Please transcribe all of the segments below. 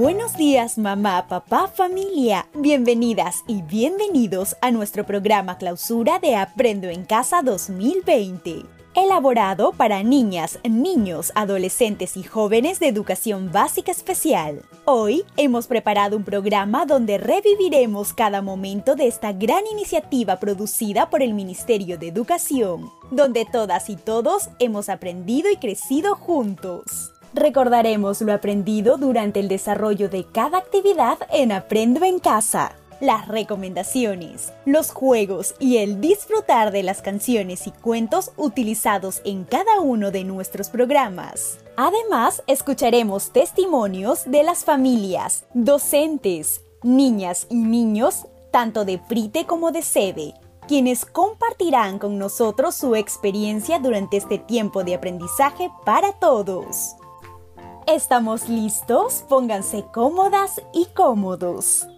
Buenos días mamá, papá, familia. Bienvenidas y bienvenidos a nuestro programa clausura de Aprendo en Casa 2020. Elaborado para niñas, niños, adolescentes y jóvenes de educación básica especial. Hoy hemos preparado un programa donde reviviremos cada momento de esta gran iniciativa producida por el Ministerio de Educación, donde todas y todos hemos aprendido y crecido juntos. Recordaremos lo aprendido durante el desarrollo de cada actividad en Aprendo en Casa las recomendaciones, los juegos y el disfrutar de las canciones y cuentos utilizados en cada uno de nuestros programas. Además, escucharemos testimonios de las familias, docentes, niñas y niños, tanto de Prite como de Sede, quienes compartirán con nosotros su experiencia durante este tiempo de aprendizaje para todos. ¿Estamos listos? Pónganse cómodas y cómodos.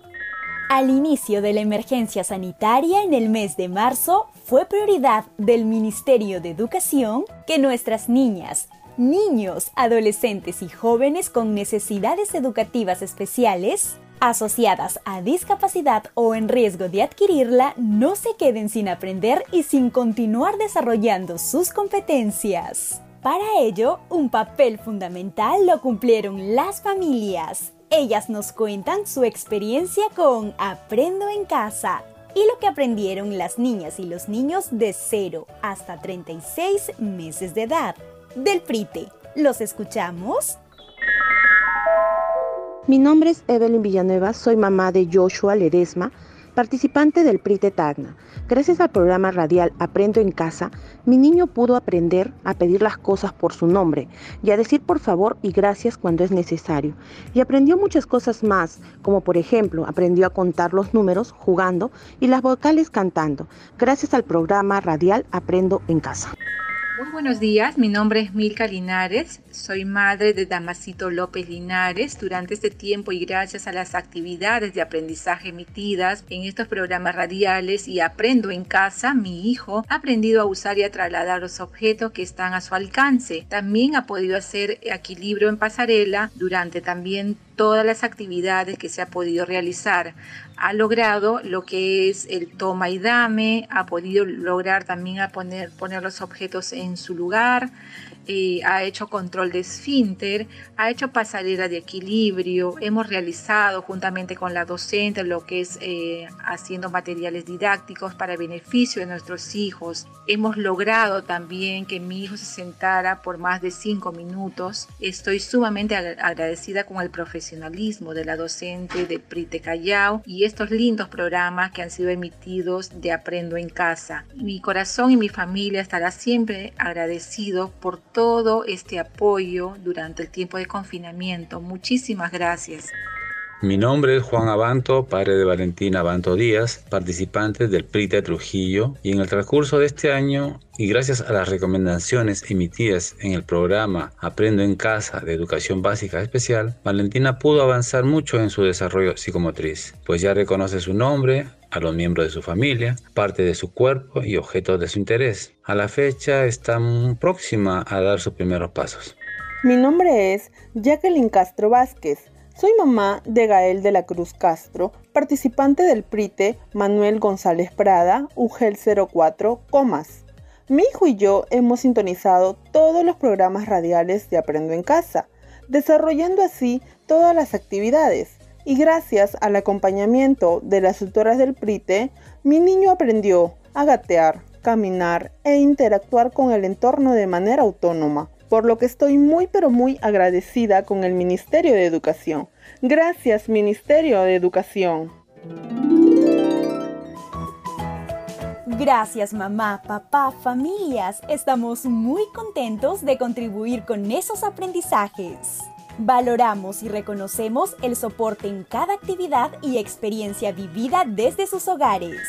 Al inicio de la emergencia sanitaria en el mes de marzo, fue prioridad del Ministerio de Educación que nuestras niñas, niños, adolescentes y jóvenes con necesidades educativas especiales asociadas a discapacidad o en riesgo de adquirirla no se queden sin aprender y sin continuar desarrollando sus competencias. Para ello, un papel fundamental lo cumplieron las familias, ellas nos cuentan su experiencia con Aprendo en casa y lo que aprendieron las niñas y los niños de 0 hasta 36 meses de edad. Del PRITE, ¿los escuchamos? Mi nombre es Evelyn Villanueva, soy mamá de Joshua Ledesma, participante del PRITE Tacna. Gracias al programa radial Aprendo en Casa, mi niño pudo aprender a pedir las cosas por su nombre y a decir por favor y gracias cuando es necesario. Y aprendió muchas cosas más, como por ejemplo aprendió a contar los números jugando y las vocales cantando, gracias al programa radial Aprendo en Casa. Muy buenos días, mi nombre es Milka Linares, soy madre de Damasito López Linares. Durante este tiempo y gracias a las actividades de aprendizaje emitidas en estos programas radiales y Aprendo en casa, mi hijo ha aprendido a usar y a trasladar los objetos que están a su alcance. También ha podido hacer equilibrio en pasarela durante también todas las actividades que se ha podido realizar. Ha logrado lo que es el toma y dame, ha podido lograr también poner, poner los objetos en su lugar, eh, ha hecho control de esfínter, ha hecho pasarela de equilibrio, hemos realizado juntamente con la docente lo que es eh, haciendo materiales didácticos para beneficio de nuestros hijos. Hemos logrado también que mi hijo se sentara por más de cinco minutos. Estoy sumamente agradecida con el profesionalismo de la docente de Prite Callao y estos lindos programas que han sido emitidos de Aprendo en Casa. Mi corazón y mi familia estará siempre agradecido por todo este apoyo durante el tiempo de confinamiento. Muchísimas gracias. Mi nombre es Juan Abanto, padre de Valentina Abanto Díaz, participante del PRITE Trujillo, y en el transcurso de este año, y gracias a las recomendaciones emitidas en el programa Aprendo en Casa de Educación Básica Especial, Valentina pudo avanzar mucho en su desarrollo psicomotriz, pues ya reconoce su nombre, a los miembros de su familia, parte de su cuerpo y objetos de su interés. A la fecha está próxima a dar sus primeros pasos. Mi nombre es Jacqueline Castro Vázquez. Soy mamá de Gael de la Cruz Castro, participante del PRITE Manuel González Prada, UGEL 04, Comas. Mi hijo y yo hemos sintonizado todos los programas radiales de Aprendo en Casa, desarrollando así todas las actividades. Y gracias al acompañamiento de las tutoras del PRITE, mi niño aprendió a gatear, caminar e interactuar con el entorno de manera autónoma por lo que estoy muy pero muy agradecida con el Ministerio de Educación. Gracias Ministerio de Educación. Gracias mamá, papá, familias. Estamos muy contentos de contribuir con esos aprendizajes. Valoramos y reconocemos el soporte en cada actividad y experiencia vivida desde sus hogares.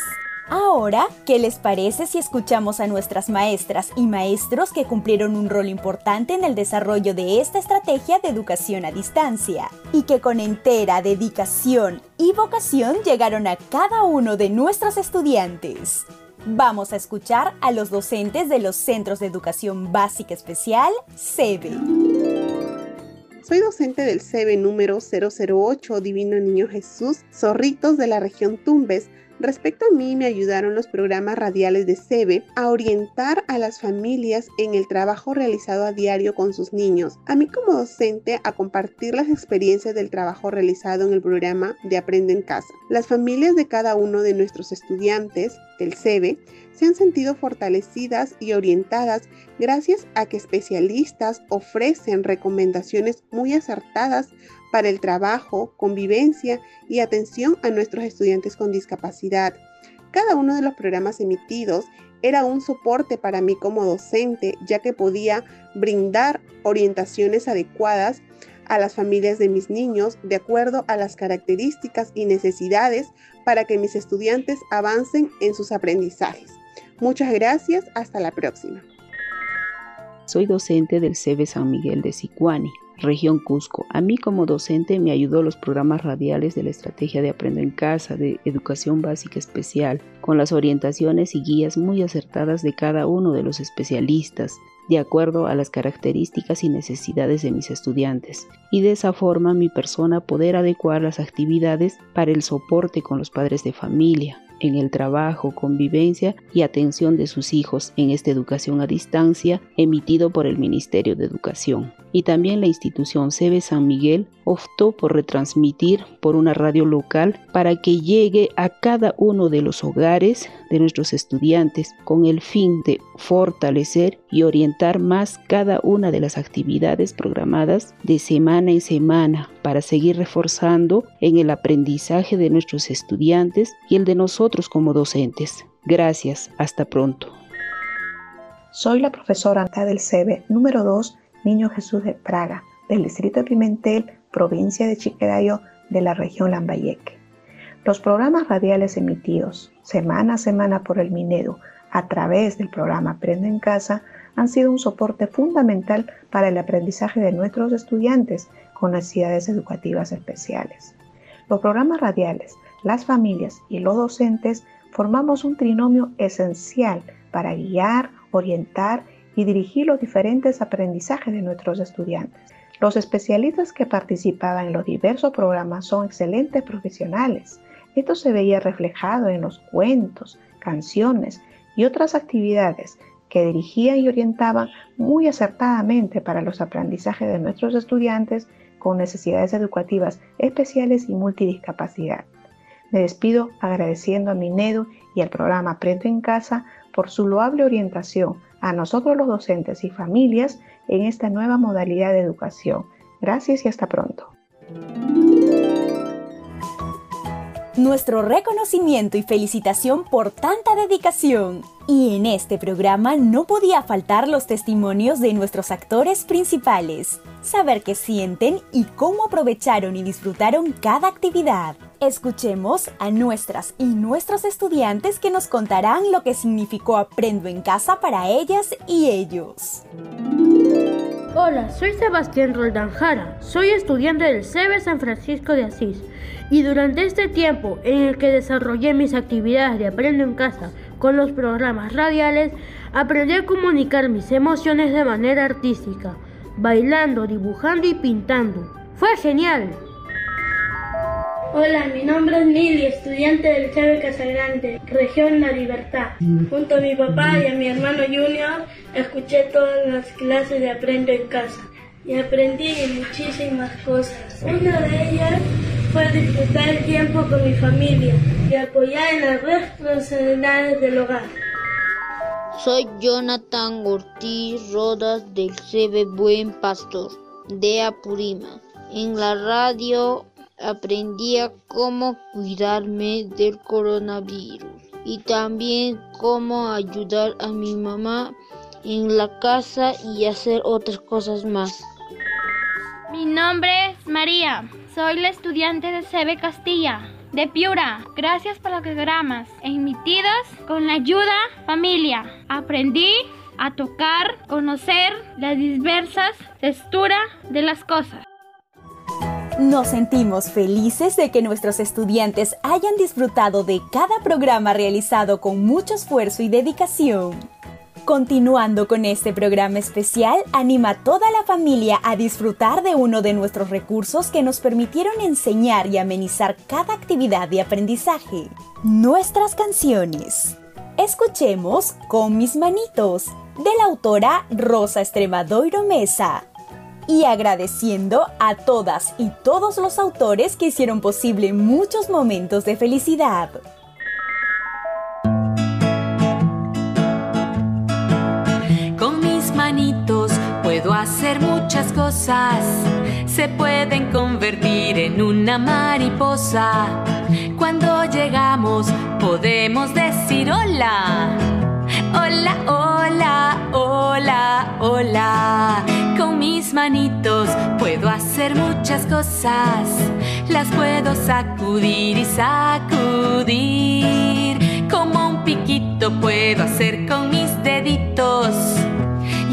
Ahora, ¿qué les parece si escuchamos a nuestras maestras y maestros que cumplieron un rol importante en el desarrollo de esta estrategia de educación a distancia y que con entera dedicación y vocación llegaron a cada uno de nuestros estudiantes? Vamos a escuchar a los docentes de los Centros de Educación Básica Especial, SEBE. Soy docente del CEBE número 008 Divino Niño Jesús, Zorritos de la región Tumbes, Respecto a mí, me ayudaron los programas radiales de SEBE a orientar a las familias en el trabajo realizado a diario con sus niños. A mí como docente, a compartir las experiencias del trabajo realizado en el programa de Aprende en Casa. Las familias de cada uno de nuestros estudiantes del SEBE se han sentido fortalecidas y orientadas gracias a que especialistas ofrecen recomendaciones muy acertadas para el trabajo, convivencia y atención a nuestros estudiantes con discapacidad. Cada uno de los programas emitidos era un soporte para mí como docente, ya que podía brindar orientaciones adecuadas a las familias de mis niños de acuerdo a las características y necesidades para que mis estudiantes avancen en sus aprendizajes. Muchas gracias, hasta la próxima. Soy docente del CEBE San Miguel de Sicuani región Cusco. A mí como docente me ayudó los programas radiales de la estrategia de Aprendo en Casa, de Educación Básica Especial, con las orientaciones y guías muy acertadas de cada uno de los especialistas, de acuerdo a las características y necesidades de mis estudiantes, y de esa forma mi persona poder adecuar las actividades para el soporte con los padres de familia, en el trabajo, convivencia y atención de sus hijos en esta educación a distancia emitido por el Ministerio de Educación. Y también la institución CB San Miguel optó por retransmitir por una radio local para que llegue a cada uno de los hogares de nuestros estudiantes con el fin de fortalecer y orientar más cada una de las actividades programadas de semana en semana para seguir reforzando en el aprendizaje de nuestros estudiantes y el de nosotros como docentes. Gracias, hasta pronto. Soy la profesora Anta del CEBE número 2, Niño Jesús de Praga, del distrito de Pimentel, provincia de Chiquerayo, de la región Lambayeque. Los programas radiales emitidos semana a semana por el Minedo a través del programa Aprende en Casa han sido un soporte fundamental para el aprendizaje de nuestros estudiantes con necesidades educativas especiales. Los programas radiales, las familias y los docentes formamos un trinomio esencial para guiar, orientar y dirigir los diferentes aprendizajes de nuestros estudiantes. Los especialistas que participaban en los diversos programas son excelentes profesionales. Esto se veía reflejado en los cuentos, canciones y otras actividades que dirigían y orientaban muy acertadamente para los aprendizajes de nuestros estudiantes con necesidades educativas especiales y multidiscapacidad. Me despido agradeciendo a Minedu y al programa Aprendo en Casa por su loable orientación a nosotros los docentes y familias en esta nueva modalidad de educación. Gracias y hasta pronto. Nuestro reconocimiento y felicitación por tanta dedicación. Y en este programa no podía faltar los testimonios de nuestros actores principales, saber qué sienten y cómo aprovecharon y disfrutaron cada actividad. Escuchemos a nuestras y nuestros estudiantes que nos contarán lo que significó Aprendo en casa para ellas y ellos. Hola, soy Sebastián Roldán Jara, soy estudiante del CEBE San Francisco de Asís y durante este tiempo en el que desarrollé mis actividades de Aprendo en Casa con los programas radiales, aprendí a comunicar mis emociones de manera artística, bailando, dibujando y pintando. ¡Fue genial! Hola, mi nombre es Nili, estudiante del CEBE Casagrande, región La Libertad. Junto a mi papá y a mi hermano Junior, escuché todas las clases de Aprendo en Casa y aprendí muchísimas cosas. Una de ellas fue disfrutar el tiempo con mi familia y apoyar en las responsabilidades del hogar. Soy Jonathan Ortiz Rodas del CB Buen Pastor de Apurima. En la radio aprendí a cómo cuidarme del coronavirus y también cómo ayudar a mi mamá en la casa y hacer otras cosas más. Mi nombre es María. Soy la estudiante de CB Castilla, de Piura. Gracias por los programas emitidos con la ayuda familia. Aprendí a tocar, conocer las diversas texturas de las cosas. Nos sentimos felices de que nuestros estudiantes hayan disfrutado de cada programa realizado con mucho esfuerzo y dedicación. Continuando con este programa especial, anima a toda la familia a disfrutar de uno de nuestros recursos que nos permitieron enseñar y amenizar cada actividad de aprendizaje, nuestras canciones. Escuchemos Con mis manitos, de la autora Rosa Extremadoiro Mesa. Y agradeciendo a todas y todos los autores que hicieron posible muchos momentos de felicidad. puedo hacer muchas cosas. Se pueden convertir en una mariposa. Cuando llegamos podemos decir hola. Hola, hola, hola, hola. Mis manitos puedo hacer muchas cosas. Las puedo sacudir y sacudir. Como un piquito puedo hacer con mis deditos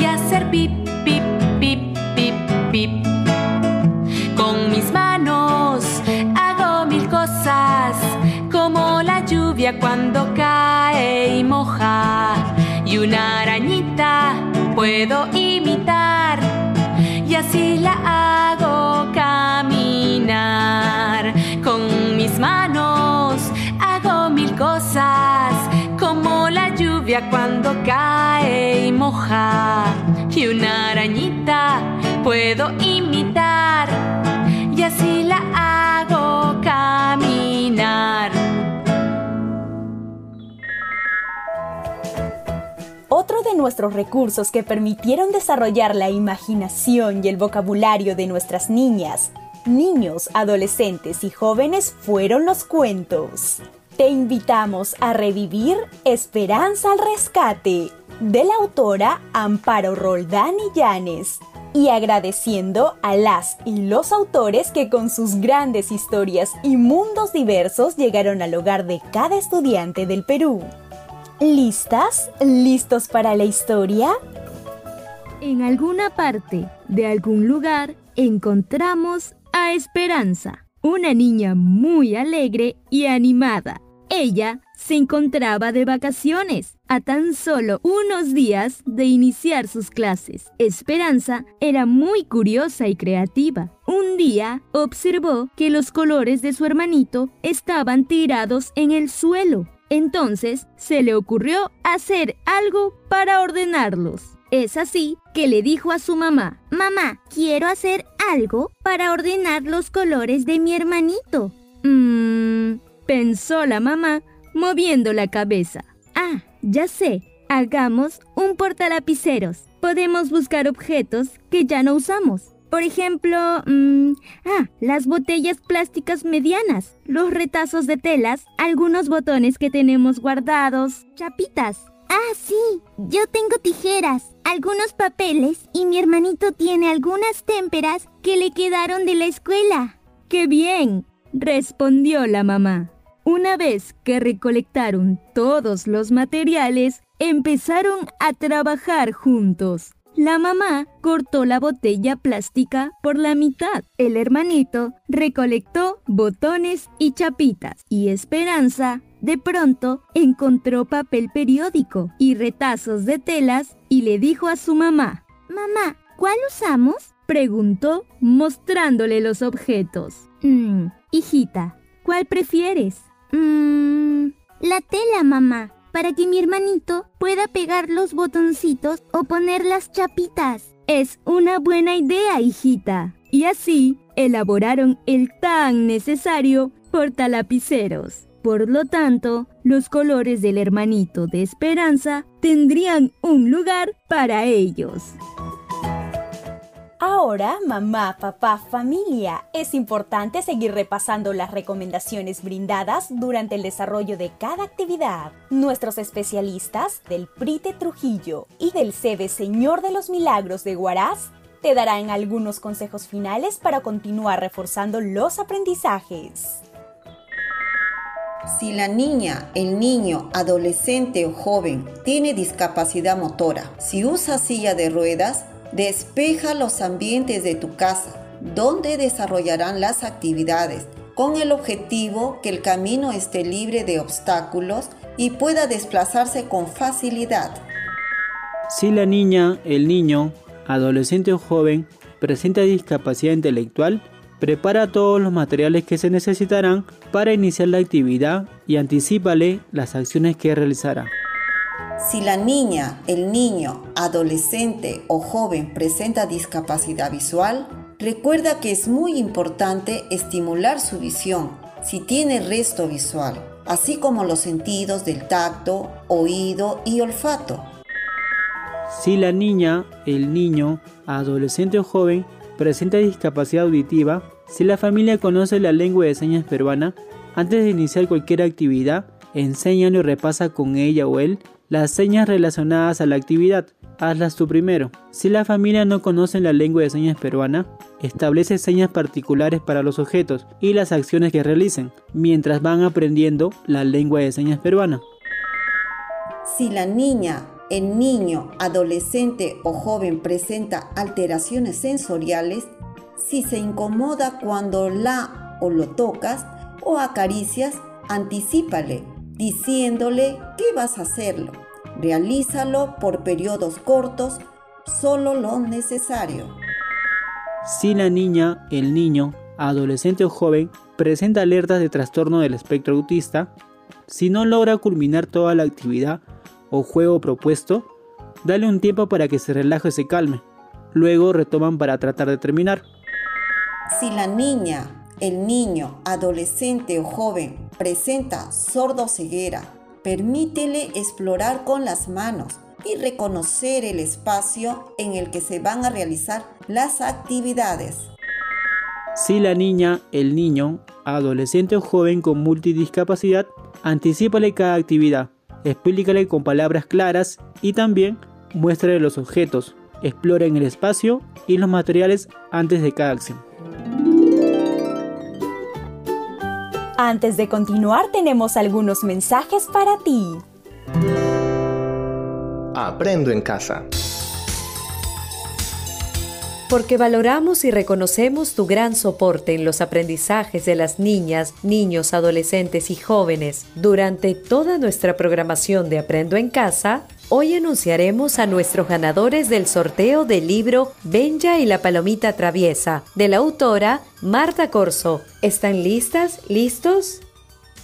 y hacer pip, pip, pip, pip, pip. Con mis manos hago mil cosas, como la lluvia cuando cae y moja. Y una arañita puedo imitar, Una arañita puedo imitar y así la hago caminar. Otro de nuestros recursos que permitieron desarrollar la imaginación y el vocabulario de nuestras niñas, niños, adolescentes y jóvenes fueron los cuentos te invitamos a revivir Esperanza al Rescate de la autora Amparo Roldán y Llanes y agradeciendo a las y los autores que con sus grandes historias y mundos diversos llegaron al hogar de cada estudiante del Perú. ¿Listas? ¿Listos para la historia? En alguna parte de algún lugar encontramos a Esperanza, una niña muy alegre y animada ella se encontraba de vacaciones, a tan solo unos días de iniciar sus clases. Esperanza era muy curiosa y creativa. Un día observó que los colores de su hermanito estaban tirados en el suelo. Entonces se le ocurrió hacer algo para ordenarlos. Es así que le dijo a su mamá, Mamá, quiero hacer algo para ordenar los colores de mi hermanito. Mmm, pensó la mamá, moviendo la cabeza. Ah, ya sé, hagamos un portalapiceros. Podemos buscar objetos que ya no usamos. Por ejemplo, mm, ah, las botellas plásticas medianas, los retazos de telas, algunos botones que tenemos guardados, chapitas. Ah, sí, yo tengo tijeras, algunos papeles y mi hermanito tiene algunas témperas que le quedaron de la escuela. ¡Qué bien! respondió la mamá. Una vez que recolectaron todos los materiales, empezaron a trabajar juntos. La mamá cortó la botella plástica por la mitad. El hermanito recolectó botones y chapitas. Y Esperanza, de pronto, encontró papel periódico y retazos de telas y le dijo a su mamá, Mamá, ¿cuál usamos? Preguntó mostrándole los objetos. Mm, hijita, ¿cuál prefieres? Mmm, la tela, mamá, para que mi hermanito pueda pegar los botoncitos o poner las chapitas. Es una buena idea, hijita. Y así elaboraron el tan necesario portalapiceros. Por lo tanto, los colores del hermanito de Esperanza tendrían un lugar para ellos. Ahora, mamá, papá, familia, es importante seguir repasando las recomendaciones brindadas durante el desarrollo de cada actividad. Nuestros especialistas del PRITE Trujillo y del CB Señor de los Milagros de Huaraz te darán algunos consejos finales para continuar reforzando los aprendizajes. Si la niña, el niño, adolescente o joven tiene discapacidad motora, si usa silla de ruedas, Despeja los ambientes de tu casa, donde desarrollarán las actividades, con el objetivo que el camino esté libre de obstáculos y pueda desplazarse con facilidad. Si la niña, el niño, adolescente o joven presenta discapacidad intelectual, prepara todos los materiales que se necesitarán para iniciar la actividad y anticipale las acciones que realizará. Si la niña, el niño, adolescente o joven presenta discapacidad visual, recuerda que es muy importante estimular su visión si tiene resto visual, así como los sentidos del tacto, oído y olfato. Si la niña, el niño, adolescente o joven presenta discapacidad auditiva, si la familia conoce la lengua de señas peruana, antes de iniciar cualquier actividad, enséñale y repasa con ella o él las señas relacionadas a la actividad. Hazlas tú primero. Si la familia no conoce la lengua de señas peruana, establece señas particulares para los objetos y las acciones que realicen, mientras van aprendiendo la lengua de señas peruana. Si la niña, el niño, adolescente o joven presenta alteraciones sensoriales, si se incomoda cuando la o lo tocas o acaricias, anticípale diciéndole que vas a hacerlo. Realízalo por periodos cortos, solo lo necesario. Si la niña, el niño, adolescente o joven presenta alertas de trastorno del espectro autista, si no logra culminar toda la actividad o juego propuesto, dale un tiempo para que se relaje y se calme. Luego retoman para tratar de terminar. Si la niña, el niño, adolescente o joven presenta sordo ceguera, permítele explorar con las manos y reconocer el espacio en el que se van a realizar las actividades. Si la niña, el niño, adolescente o joven con multidiscapacidad, anticipale cada actividad, explícale con palabras claras y también muéstrale los objetos, exploren el espacio y los materiales antes de cada acción. Antes de continuar tenemos algunos mensajes para ti. Aprendo en casa. Porque valoramos y reconocemos tu gran soporte en los aprendizajes de las niñas, niños, adolescentes y jóvenes durante toda nuestra programación de Aprendo en casa, Hoy anunciaremos a nuestros ganadores del sorteo del libro Benja y la palomita traviesa, de la autora Marta Corso. ¿Están listas? ¿Listos?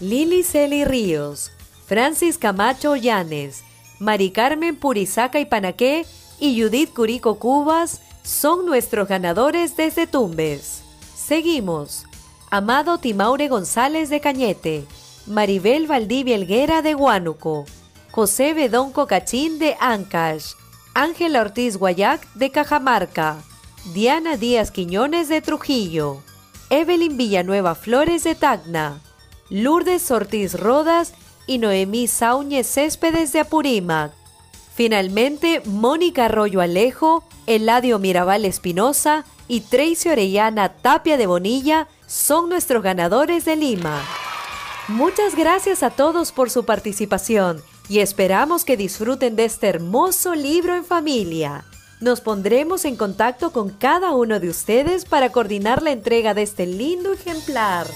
Lili Celi Ríos, Francis Camacho Llanes, Mari Carmen Purizaca y Panaqué y Judith Curico Cubas son nuestros ganadores desde Tumbes. Seguimos. Amado Timaure González de Cañete, Maribel Valdivia Elguera de Huánuco, José Bedón Cocachín de Ancash, Ángela Ortiz Guayac de Cajamarca, Diana Díaz Quiñones de Trujillo, Evelyn Villanueva Flores de Tacna, Lourdes Ortiz Rodas y Noemí Sáuñez Céspedes de Apurímac. Finalmente, Mónica Arroyo Alejo, Eladio Mirabal Espinosa y Tracy Orellana Tapia de Bonilla son nuestros ganadores de Lima. Muchas gracias a todos por su participación y esperamos que disfruten de este hermoso libro en familia. Nos pondremos en contacto con cada uno de ustedes para coordinar la entrega de este lindo ejemplar.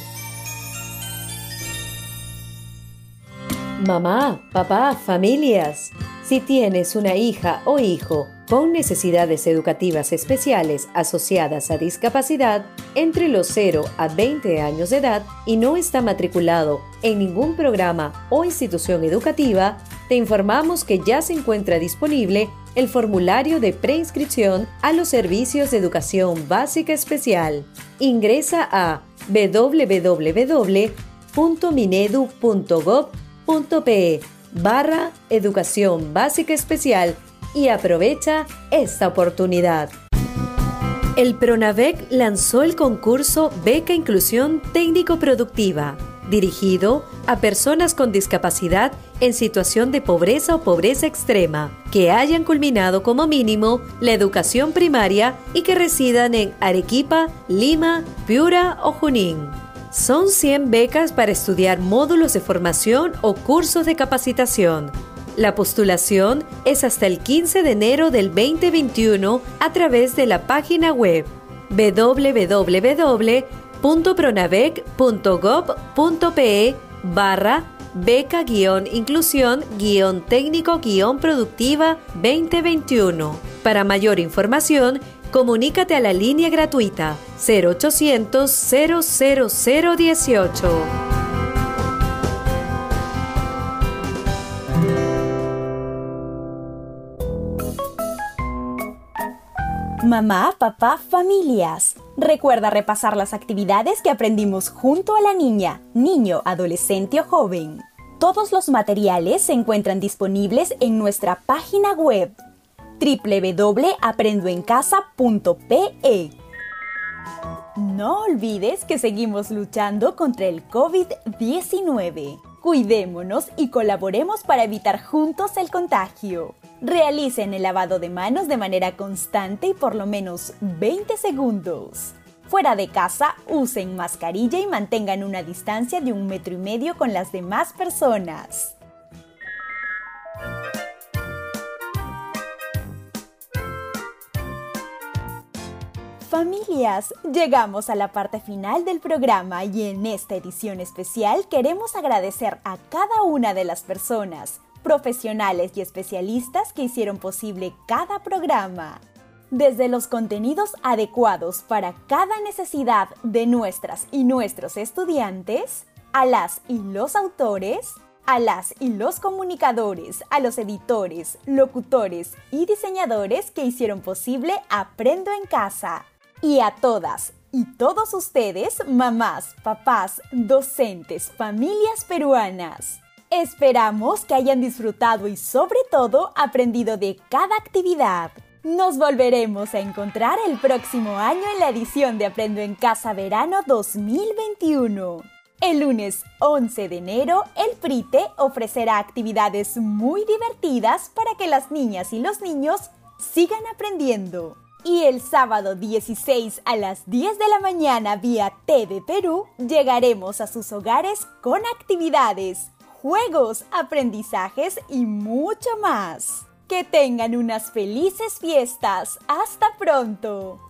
Mamá, papá, familias, si tienes una hija o hijo con necesidades educativas especiales asociadas a discapacidad entre los 0 a 20 años de edad y no está matriculado en ningún programa o institución educativa, te informamos que ya se encuentra disponible el formulario de preinscripción a los servicios de educación básica especial. Ingresa a www.minedu.gov.pe barra educación básica especial y aprovecha esta oportunidad. El Pronavec lanzó el concurso Beca Inclusión Técnico Productiva, dirigido a personas con discapacidad en situación de pobreza o pobreza extrema, que hayan culminado como mínimo la educación primaria y que residan en Arequipa, Lima, Piura o Junín. Son 100 becas para estudiar módulos de formación o cursos de capacitación la postulación es hasta el 15 de enero del 2021 a través de la página web www.pronavec.gov.pe barra beca-inclusión-técnico-productiva 2021. Para mayor información, comunícate a la línea gratuita 0800 00018. Mamá, papá, familias. Recuerda repasar las actividades que aprendimos junto a la niña, niño, adolescente o joven. Todos los materiales se encuentran disponibles en nuestra página web www.aprendoencasa.pe. No olvides que seguimos luchando contra el COVID-19. Cuidémonos y colaboremos para evitar juntos el contagio. Realicen el lavado de manos de manera constante y por lo menos 20 segundos. Fuera de casa, usen mascarilla y mantengan una distancia de un metro y medio con las demás personas. Familias, llegamos a la parte final del programa y en esta edición especial queremos agradecer a cada una de las personas profesionales y especialistas que hicieron posible cada programa. Desde los contenidos adecuados para cada necesidad de nuestras y nuestros estudiantes, a las y los autores, a las y los comunicadores, a los editores, locutores y diseñadores que hicieron posible Aprendo en Casa. Y a todas y todos ustedes, mamás, papás, docentes, familias peruanas. Esperamos que hayan disfrutado y sobre todo aprendido de cada actividad. Nos volveremos a encontrar el próximo año en la edición de Aprendo en Casa Verano 2021. El lunes 11 de enero, el PRITE ofrecerá actividades muy divertidas para que las niñas y los niños sigan aprendiendo. Y el sábado 16 a las 10 de la mañana vía TV Perú, llegaremos a sus hogares con actividades juegos, aprendizajes y mucho más. Que tengan unas felices fiestas. Hasta pronto.